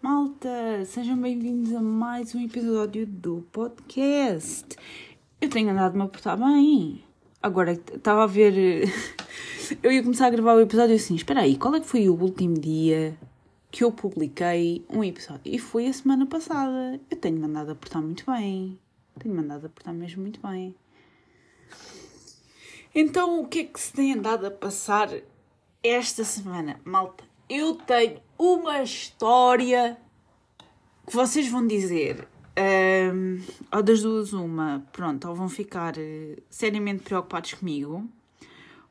Malta, sejam bem-vindos a mais um episódio do podcast. Eu tenho andado-me a portar bem. Agora, estava a ver. Eu ia começar a gravar o episódio assim: espera aí, qual é que foi o último dia que eu publiquei um episódio? E foi a semana passada. Eu tenho andado a portar muito bem. Tenho andado a portar mesmo muito bem. Então, o que é que se tem andado a passar esta semana? Malta, eu tenho uma história que vocês vão dizer. Um, ou das duas, uma, pronto, ou vão ficar uh, seriamente preocupados comigo,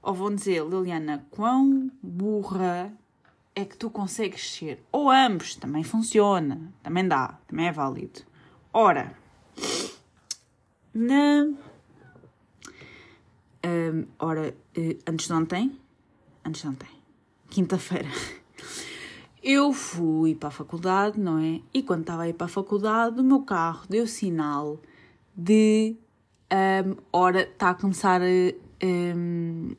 ou vão dizer, Liliana, quão burra é que tu consegues ser? Ou ambos, também funciona, também dá, também é válido. Ora, na. Um, ora, uh, antes de ontem, antes de ontem, quinta-feira, eu fui para a faculdade, não é? E quando estava a ir para a faculdade, o meu carro deu sinal de um, hora, está a começar a. Um,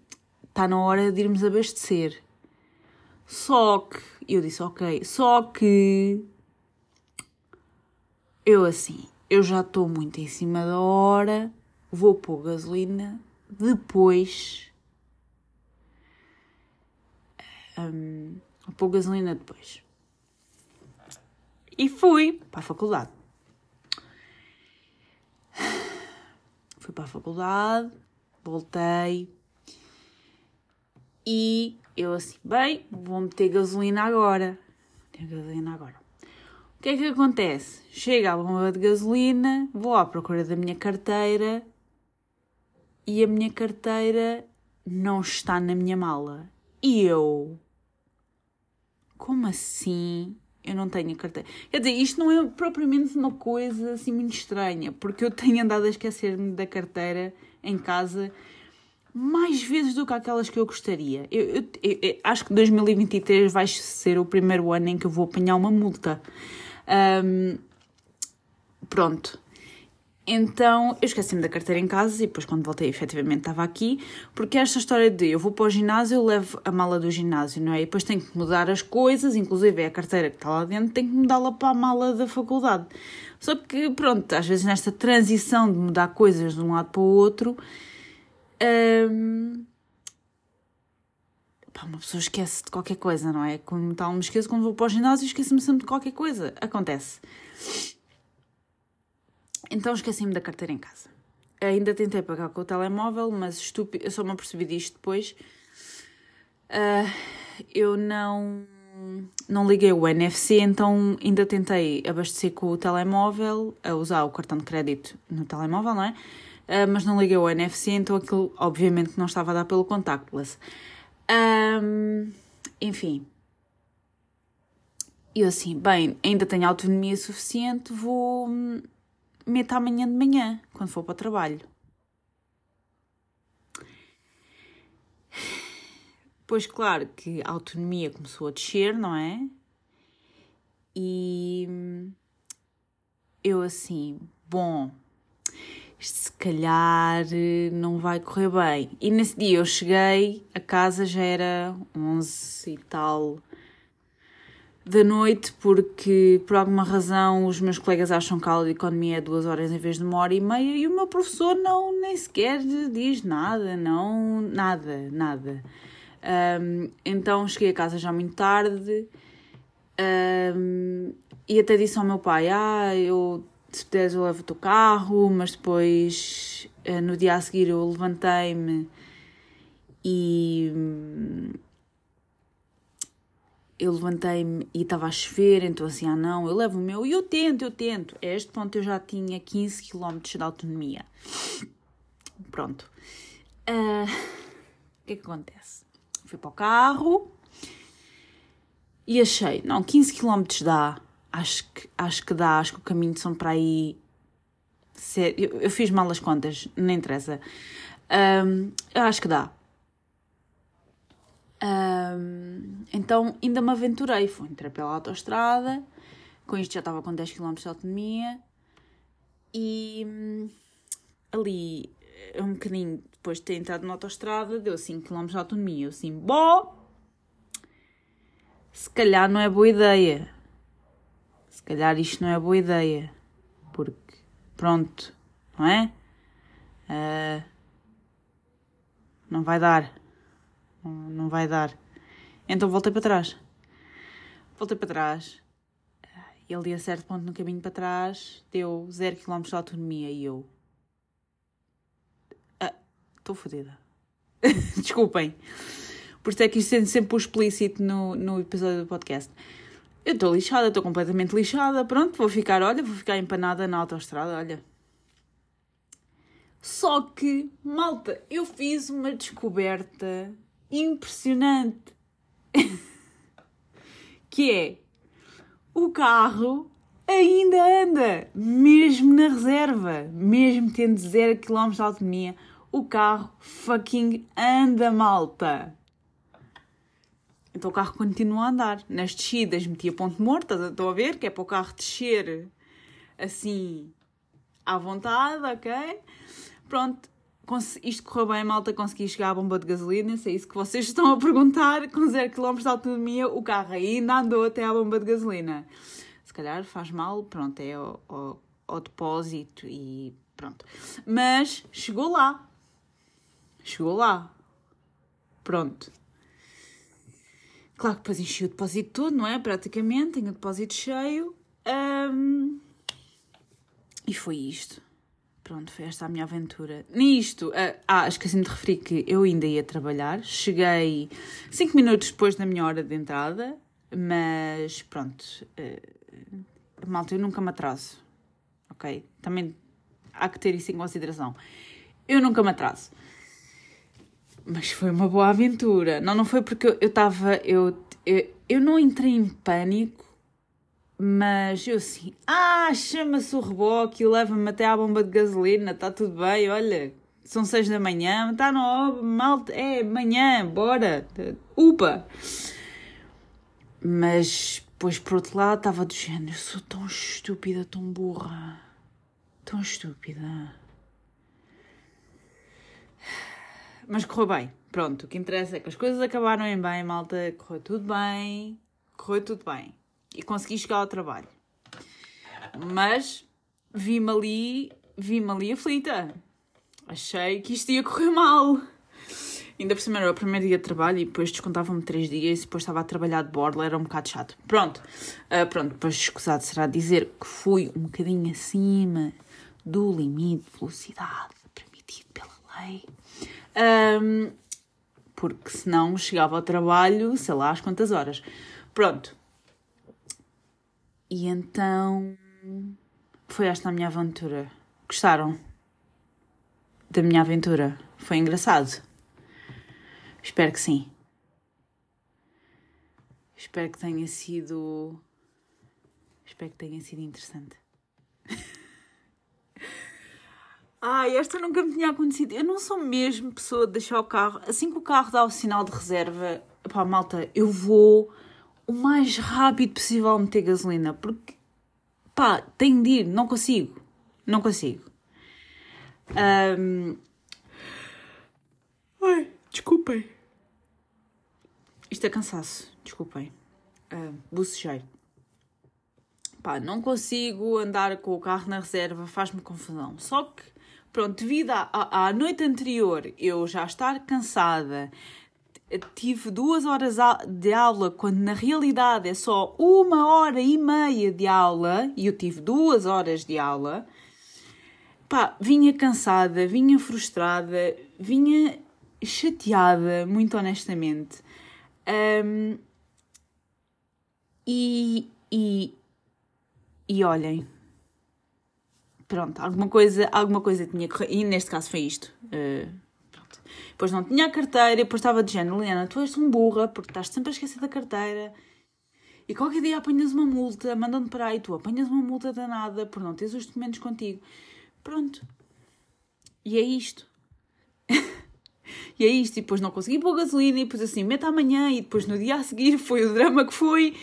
está na hora de irmos abastecer. Só que, eu disse ok, só que eu assim, eu já estou muito em cima da hora, vou pôr gasolina, depois um, vou pôr gasolina depois. E fui para a faculdade. Fui para a faculdade, voltei e eu assim, bem, vou meter gasolina agora. Meter gasolina agora. O que é que acontece? Chega a bomba de gasolina, vou à procura da minha carteira e a minha carteira não está na minha mala. E eu. Como assim? Eu não tenho carteira. Quer dizer, isto não é propriamente uma coisa assim muito estranha, porque eu tenho andado a esquecer-me da carteira em casa mais vezes do que aquelas que eu gostaria. Eu, eu, eu, eu, acho que 2023 vai ser o primeiro ano em que eu vou apanhar uma multa. Um, pronto. Então eu esqueci-me da carteira em casa e depois, quando voltei, efetivamente estava aqui. Porque esta história de eu vou para o ginásio, eu levo a mala do ginásio, não é? E depois tenho que mudar as coisas, inclusive é a carteira que está lá dentro, tenho que mudá-la para a mala da faculdade. Só que, pronto, às vezes nesta transição de mudar coisas de um lado para o outro. Um, pá, uma pessoa esquece de qualquer coisa, não é? Como tal, me esqueço quando vou para o ginásio, esqueço-me sempre de qualquer coisa. Acontece. Então esqueci-me da carteira em casa. Ainda tentei pagar com o telemóvel, mas estúpido, eu só me apercebi disto depois. Uh, eu não, não liguei o NFC, então ainda tentei abastecer com o telemóvel, a usar o cartão de crédito no telemóvel, não é? Uh, mas não liguei o NFC, então aquilo obviamente não estava a dar pelo contactless. Um, enfim. Eu assim, bem, ainda tenho autonomia suficiente, vou meter amanhã de manhã, quando for para o trabalho. Pois claro que a autonomia começou a descer, não é? E eu assim, bom, isto se calhar não vai correr bem. E nesse dia eu cheguei, a casa já era 11 e tal da noite, porque por alguma razão os meus colegas acham que a aula de economia é duas horas em vez de uma hora e meia e o meu professor não nem sequer diz nada, não, nada, nada. Um, então cheguei a casa já muito tarde um, e até disse ao meu pai: Ah, eu se puderes eu levo o teu carro, mas depois uh, no dia a seguir eu levantei-me e eu levantei-me e estava a chover, então assim, ah não, eu levo o meu e eu tento, eu tento. A este ponto eu já tinha 15 km de autonomia. Pronto. Uh, o que é que acontece? Fui para o carro e achei, não, 15 km dá, acho que, acho que dá, acho que o caminho são para aí. Eu, eu fiz mal as contas, não interessa. Eu acho que dá. Um, então ainda me aventurei, fui entrei pela autostrada, com isto já estava com 10 km de autonomia e hum, ali um bocadinho depois de ter entrado na autostrada deu 5 km de autonomia. Eu assim, bom, se calhar não é boa ideia. se calhar isto não é boa ideia, porque, pronto, não é? Uh, não vai dar. Não, vai dar. Então voltei para trás. Voltei para trás. E ali a certo ponto no caminho para trás deu 0 km de autonomia e eu. Estou ah, fodida. Desculpem. Por isso é que isto sendo sempre o explícito no, no episódio do podcast. Eu estou lixada, estou completamente lixada. Pronto, vou ficar, olha, vou ficar empanada na autoestrada, olha. Só que, malta, eu fiz uma descoberta impressionante. que é o carro ainda anda, mesmo na reserva, mesmo tendo 0 km de autonomia, o carro fucking anda, malta. Então o carro continua a andar. Nas descidas metia ponto morto, estão a ver? Que é para o carro descer assim à vontade, ok? Pronto, isto correu bem, malta, consegui chegar à bomba de gasolina, se é isso que vocês estão a perguntar, com 0 km de autonomia, o carro ainda andou até à bomba de gasolina. Se calhar faz mal, pronto, é ao, depósito e pronto. Mas chegou lá. Chegou lá. Pronto. Claro que depois enchi o depósito todo, não é? Praticamente, tenho o depósito cheio. Um... E foi isto. Pronto, foi esta a minha aventura. Nisto, uh, ah, esqueci-me de referir que eu ainda ia trabalhar. Cheguei 5 minutos depois da minha hora de entrada, mas pronto, uh, malta, eu nunca me atraso, ok? Também há que ter isso em consideração. Eu nunca me atraso. Mas foi uma boa aventura. Não, não foi porque eu estava. Eu, eu, eu não entrei em pânico mas eu assim, ah, chama-se o reboque e leva-me até à bomba de gasolina, está tudo bem, olha, são seis da manhã, está no mal, é manhã, bora, upa. Mas depois por outro lado estava do género, eu sou tão estúpida, tão burra, tão estúpida. Mas correu bem, pronto, o que interessa é que as coisas acabaram em bem, malta, correu tudo bem, correu tudo bem e consegui chegar ao trabalho. Mas vi-me ali, vi-me ali aflita. Achei que isto ia correr mal. Ainda por cima era o primeiro dia de trabalho e depois descontavam-me três dias e depois estava a trabalhar de borla, era um bocado chato. Pronto, uh, pronto, depois escusado será dizer que fui um bocadinho acima do limite de velocidade permitido pela lei. Um, porque senão chegava ao trabalho, sei lá, às quantas horas. Pronto, e então foi esta a minha aventura. Gostaram da minha aventura? Foi engraçado? Espero que sim. Espero que tenha sido. Espero que tenha sido interessante. Ai, esta nunca me tinha acontecido. Eu não sou mesmo pessoa de deixar o carro. Assim que o carro dá o sinal de reserva, pá, malta, eu vou o mais rápido possível a meter gasolina, porque pá, tenho de ir, não consigo, não consigo. Um... Ai, desculpem. Isto é cansaço, desculpem. Uh, bocejei. Pá, não consigo andar com o carro na reserva, faz-me confusão. Só que, pronto, devido à, à noite anterior eu já estar cansada, tive duas horas de aula, quando na realidade é só uma hora e meia de aula, e eu tive duas horas de aula, pá, vinha cansada, vinha frustrada, vinha chateada, muito honestamente. Um, e, e, e olhem, pronto, alguma coisa, alguma coisa tinha que. E neste caso foi isto. Uh, depois não tinha a carteira, depois estava de género, Liana, tu és um burra, porque estás sempre a esquecer da carteira. E qualquer dia apanhas uma multa, mandando para aí, tu apanhas uma multa danada por não teres os documentos contigo. Pronto. E é isto. e é isto. E depois não consegui pôr gasolina, e depois assim, meta amanhã, e depois no dia a seguir foi o drama que foi,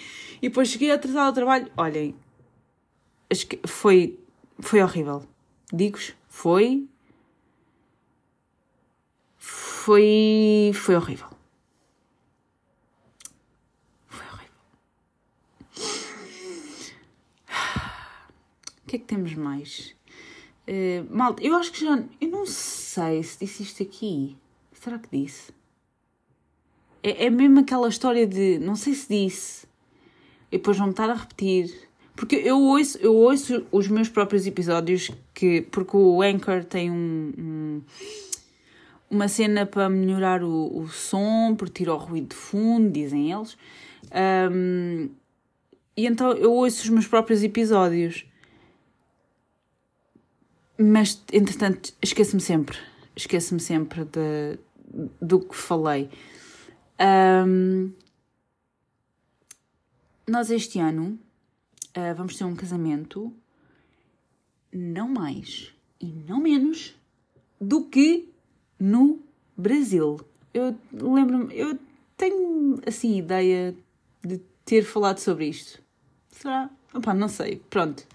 e depois cheguei atrasado ao trabalho. Olhem, foi, foi horrível. Digo-vos, foi foi, foi horrível. Foi horrível. que é que temos mais? Uh, malta, eu acho que já. Eu não sei se disse isto aqui. Será que disse? É, é mesmo aquela história de. Não sei se disse. E depois vão-me estar a repetir. Porque eu ouço, eu ouço os meus próprios episódios, que, porque o Anchor tem um, um uma cena para melhorar o, o som, por tirar o ruído de fundo, dizem eles. Um, e então eu ouço os meus próprios episódios. Mas, entretanto, esqueço-me sempre. Esqueço-me sempre de, do que falei. Um, nós este ano uh, vamos ter um casamento não mais e não menos do que no Brasil. Eu lembro-me, eu tenho assim ideia de ter falado sobre isto. Será? Opa, não sei. Pronto.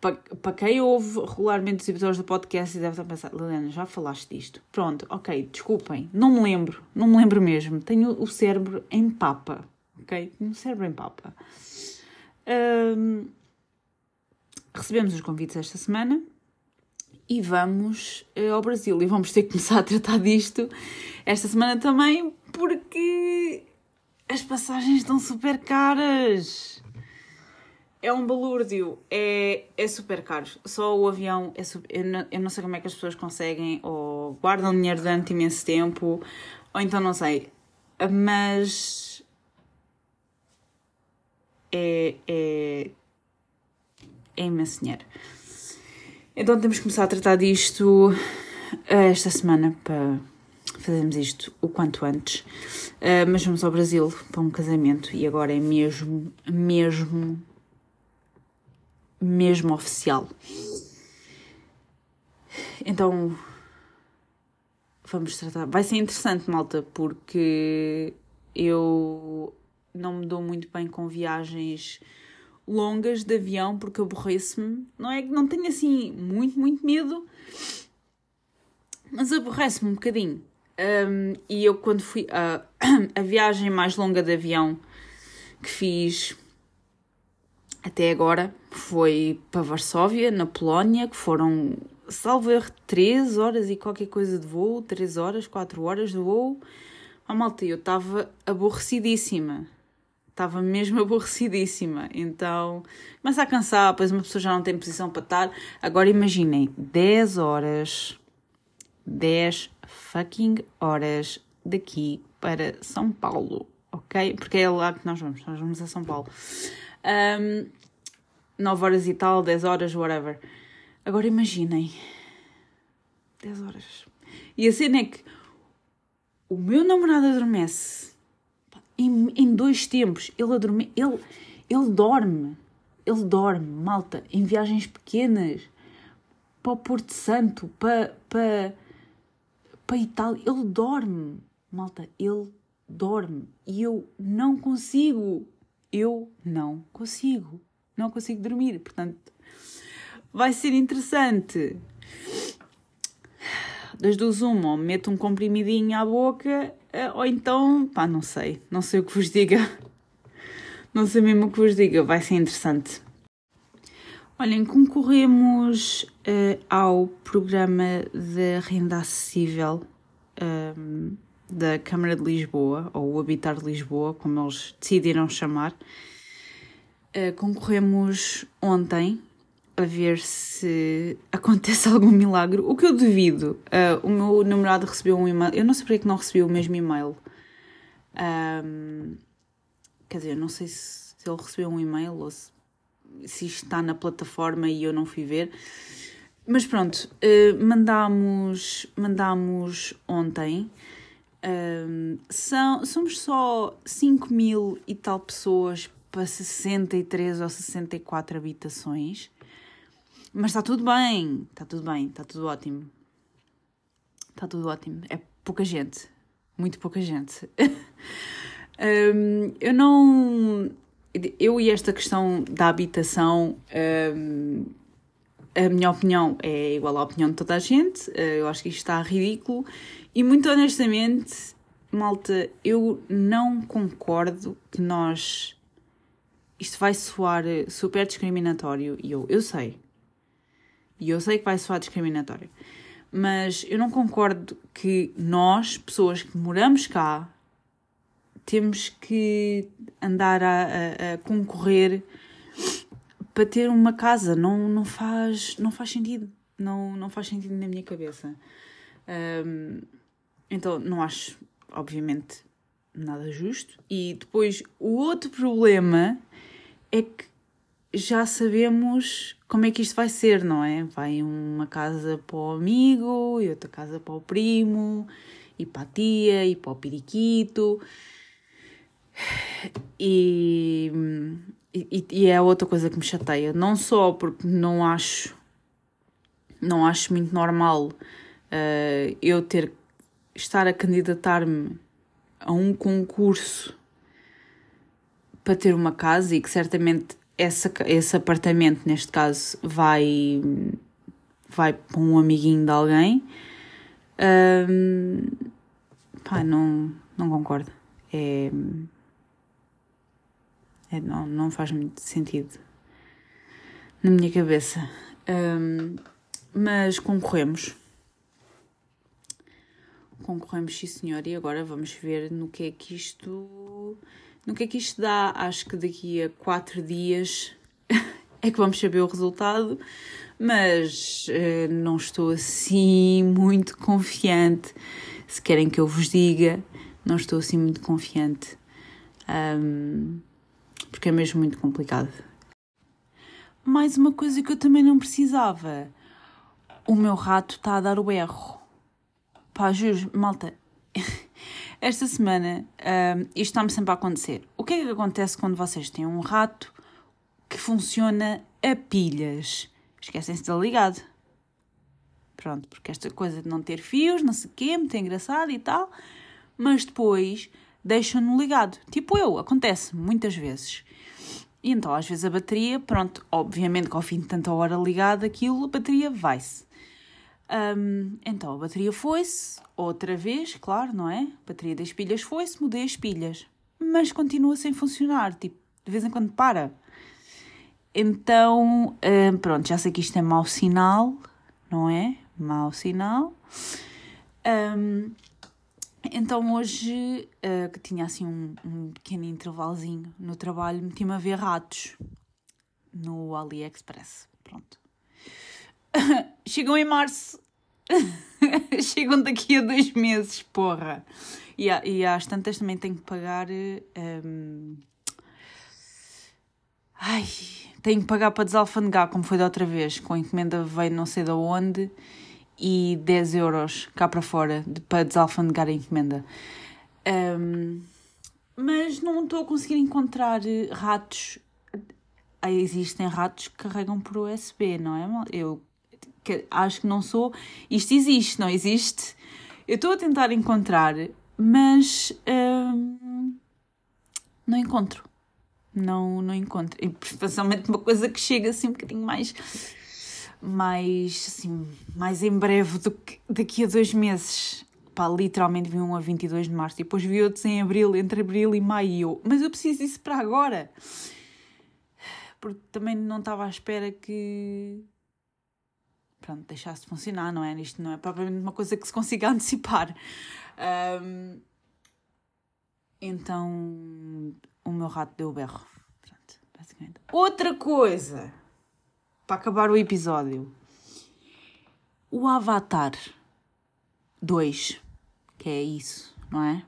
Para, para quem ouve regularmente os episódios do podcast e deve estar a pensar, Liliana, já falaste disto. Pronto, ok, desculpem, não me lembro, não me lembro mesmo. Tenho o cérebro em papa, ok? Tenho o cérebro em papa. Um, recebemos os convites esta semana e vamos uh, ao Brasil. E vamos ter que começar a tratar disto esta semana também, porque as passagens estão super caras. É um balúrdio, é, é super caro. Só o avião, é super, eu, não, eu não sei como é que as pessoas conseguem, ou guardam dinheiro durante imenso tempo, ou então não sei. Mas é, é, é imenso dinheiro. Então temos que começar a tratar disto eh, esta semana para fazermos isto o quanto antes. Uh, mas vamos ao Brasil para um casamento e agora é mesmo, mesmo, mesmo oficial. Então vamos tratar. Vai ser interessante, malta, porque eu não me dou muito bem com viagens longas de avião porque aborrece-me. Não é que não tenho assim muito, muito medo, mas aborrece-me um bocadinho. Um, e eu, quando fui. a a viagem mais longa de avião que fiz até agora foi para Varsóvia, na Polónia, que foram, salvo erro, 3 horas e qualquer coisa de voo, 3 horas, 4 horas de voo. Oh, malta, eu estava aborrecidíssima estava mesmo aborrecidíssima. Então começa a cansar, depois uma pessoa já não tem posição para estar. Agora imaginem, 10 horas, 10 fucking horas daqui para São Paulo, ok? Porque é lá que nós vamos, nós vamos a São Paulo. Um, 9 horas e tal, 10 horas, whatever. Agora imaginem, 10 horas. E a cena é que o meu namorado adormece em, em dois tempos. Ele, adorme, ele, ele dorme. Ele dorme, malta, em viagens pequenas para o Porto Santo, para, para, para Itália. Ele dorme, malta, ele dorme. E eu não consigo. Eu não consigo. Não consigo dormir. Portanto, vai ser interessante. Das duas, uma, meto um comprimidinho à boca ou então, pá, não sei, não sei o que vos diga. Não sei mesmo o que vos diga, vai ser interessante. Olhem, concorremos uh, ao programa de renda acessível um, da Câmara de Lisboa, ou o Habitar de Lisboa, como eles decidiram chamar. Uh, concorremos ontem a ver se acontece algum milagre, o que eu duvido. Uh, o meu namorado recebeu um e-mail, eu não sei porque é que não recebi o mesmo e-mail. Um, quer dizer, não sei se, se, ele recebeu um e-mail ou se, se isto está na plataforma e eu não fui ver. Mas pronto, uh, mandámos, mandámos ontem. Um, são, somos só 5 mil e tal pessoas para 63 ou 64 habitações. Mas está tudo bem, está tudo bem, está tudo ótimo. Está tudo ótimo. É pouca gente, muito pouca gente. um, eu não. Eu e esta questão da habitação, um, a minha opinião é igual à opinião de toda a gente. Uh, eu acho que isto está ridículo. E muito honestamente, malta, eu não concordo que nós. Isto vai soar super discriminatório e eu, eu sei, E eu sei que vai soar discriminatório. Mas eu não concordo que nós, pessoas que moramos cá, temos que andar a, a, a concorrer para ter uma casa. Não, não, faz, não faz sentido. Não, não faz sentido na minha cabeça. Um, então, não acho, obviamente, nada justo. E depois, o outro problema é que já sabemos como é que isto vai ser, não é? Vai uma casa para o amigo, e outra casa para o primo, e para a tia, e para o periquito. E, e, e é outra coisa que me chateia. Não só porque não acho, não acho muito normal uh, eu ter estar a candidatar-me a um concurso para ter uma casa e que certamente essa, esse apartamento, neste caso, vai, vai para um amiguinho de alguém. Um, pá, não, não concordo. É, é, não, não faz muito sentido na minha cabeça. Um, mas concorremos. Concorremos, sim senhor, e agora vamos ver no que é que isto no que é que isto dá? Acho que daqui a quatro dias é que vamos saber o resultado, mas uh, não estou assim muito confiante. Se querem que eu vos diga, não estou assim muito confiante. Um, porque é mesmo muito complicado. Mais uma coisa que eu também não precisava. O meu rato está a dar o erro. Pá, juro, malta. Esta semana, uh, isto está-me sempre a acontecer. O que é que acontece quando vocês têm um rato que funciona a pilhas? Esquecem-se de ligado. Pronto, porque esta coisa de não ter fios, não sei o quê, muito engraçado e tal, mas depois deixam-no ligado. Tipo eu, acontece muitas vezes. E então, às vezes, a bateria, pronto, obviamente que ao fim de tanta hora ligada, aquilo, a bateria vai-se. Um, então a bateria foi-se, outra vez, claro, não é? A bateria das pilhas foi-se, mudei as pilhas, mas continua sem funcionar, tipo, de vez em quando para. Então, um, pronto, já sei que isto é mau sinal, não é? Mau sinal. Um, então hoje, uh, que tinha assim um, um pequeno intervalozinho no trabalho, meti-me a ver ratos no AliExpress. Pronto. Chegam em março. Chegam daqui a dois meses, porra. E, e às tantas também tenho que pagar. Um... Ai, tenho que pagar para desalfandegar, como foi da outra vez, com a encomenda veio não sei de onde e 10 euros cá para fora de, para desalfandegar a encomenda. Um, mas não estou a conseguir encontrar ratos. Existem ratos que carregam por USB, não é? Eu que acho que não sou. Isto existe, não existe? Eu estou a tentar encontrar, mas hum, não encontro. Não, não encontro. E especialmente uma coisa que chega assim um bocadinho mais. Mais, assim, mais em breve do que daqui a dois meses. Pá, literalmente vi um a 22 de março e depois vi outros em abril, entre abril e maio. Mas eu preciso disso para agora. Porque também não estava à espera que pronto, deixasse de funcionar, não é? Isto não é propriamente uma coisa que se consiga antecipar. Um, então, o meu rato deu o berro. Pronto, basicamente. Outra coisa, para acabar o episódio. O Avatar 2, que é isso, não é?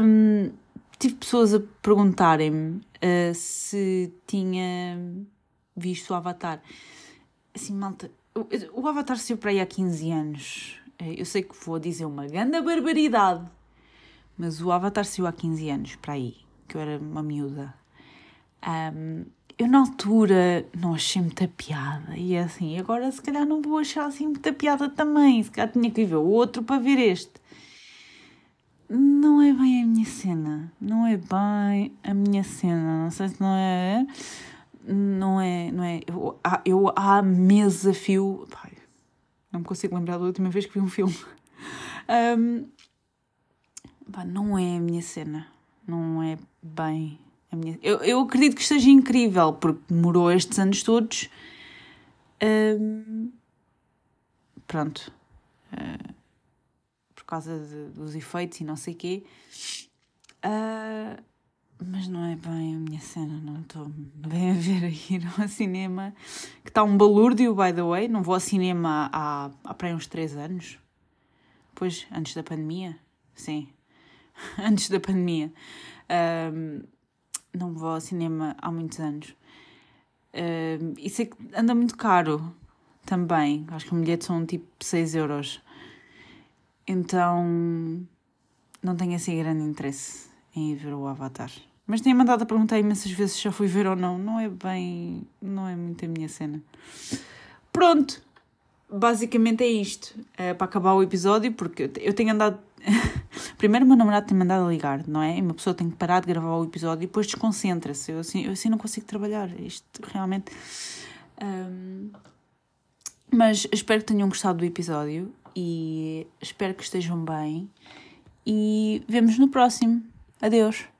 Um, tive pessoas a perguntarem-me uh, se tinha visto o Avatar assim, malta, o Avatar saiu para aí há 15 anos. É, eu sei que vou dizer uma grande barbaridade, mas o Avatar saiu há 15 anos para aí, que eu era uma miúda. Um, eu na altura não achei muita piada e é assim, agora se calhar não vou achar assim muita piada também, se calhar tinha que ver o outro para ver este. Não é bem a minha cena, não é bem a minha cena, não sei se não é não é. Não é eu, eu há meses a fio. Pai, não me consigo lembrar da última vez que vi um filme. Um, pá, não é a minha cena. Não é bem a minha. Eu, eu acredito que esteja incrível, porque demorou estes anos todos Um, pronto. Uh, por causa de, dos efeitos e não sei o quê. Uh, mas não é bem a minha cena, não estou bem a ver a ir ao cinema. Que está um balúrdio, by the way. Não vou ao cinema há, há para uns 3 anos. Pois, antes da pandemia. Sim, antes da pandemia. Um, não vou ao cinema há muitos anos. Um, e sei que anda muito caro também. Acho que o bilhete são tipo 6 euros. Então não tenho assim grande interesse em ver o Avatar. Mas tenho mandado a perguntar imensas vezes se já fui ver ou não. Não é bem. Não é muito a minha cena. Pronto! Basicamente é isto. É para acabar o episódio, porque eu tenho andado. Primeiro, o meu namorado tem mandado a ligar, não é? E uma pessoa tem que parar de gravar o episódio e depois desconcentra-se. Eu assim, eu assim não consigo trabalhar. Isto realmente. Um... Mas espero que tenham gostado do episódio e espero que estejam bem. E vemos no próximo. Adeus!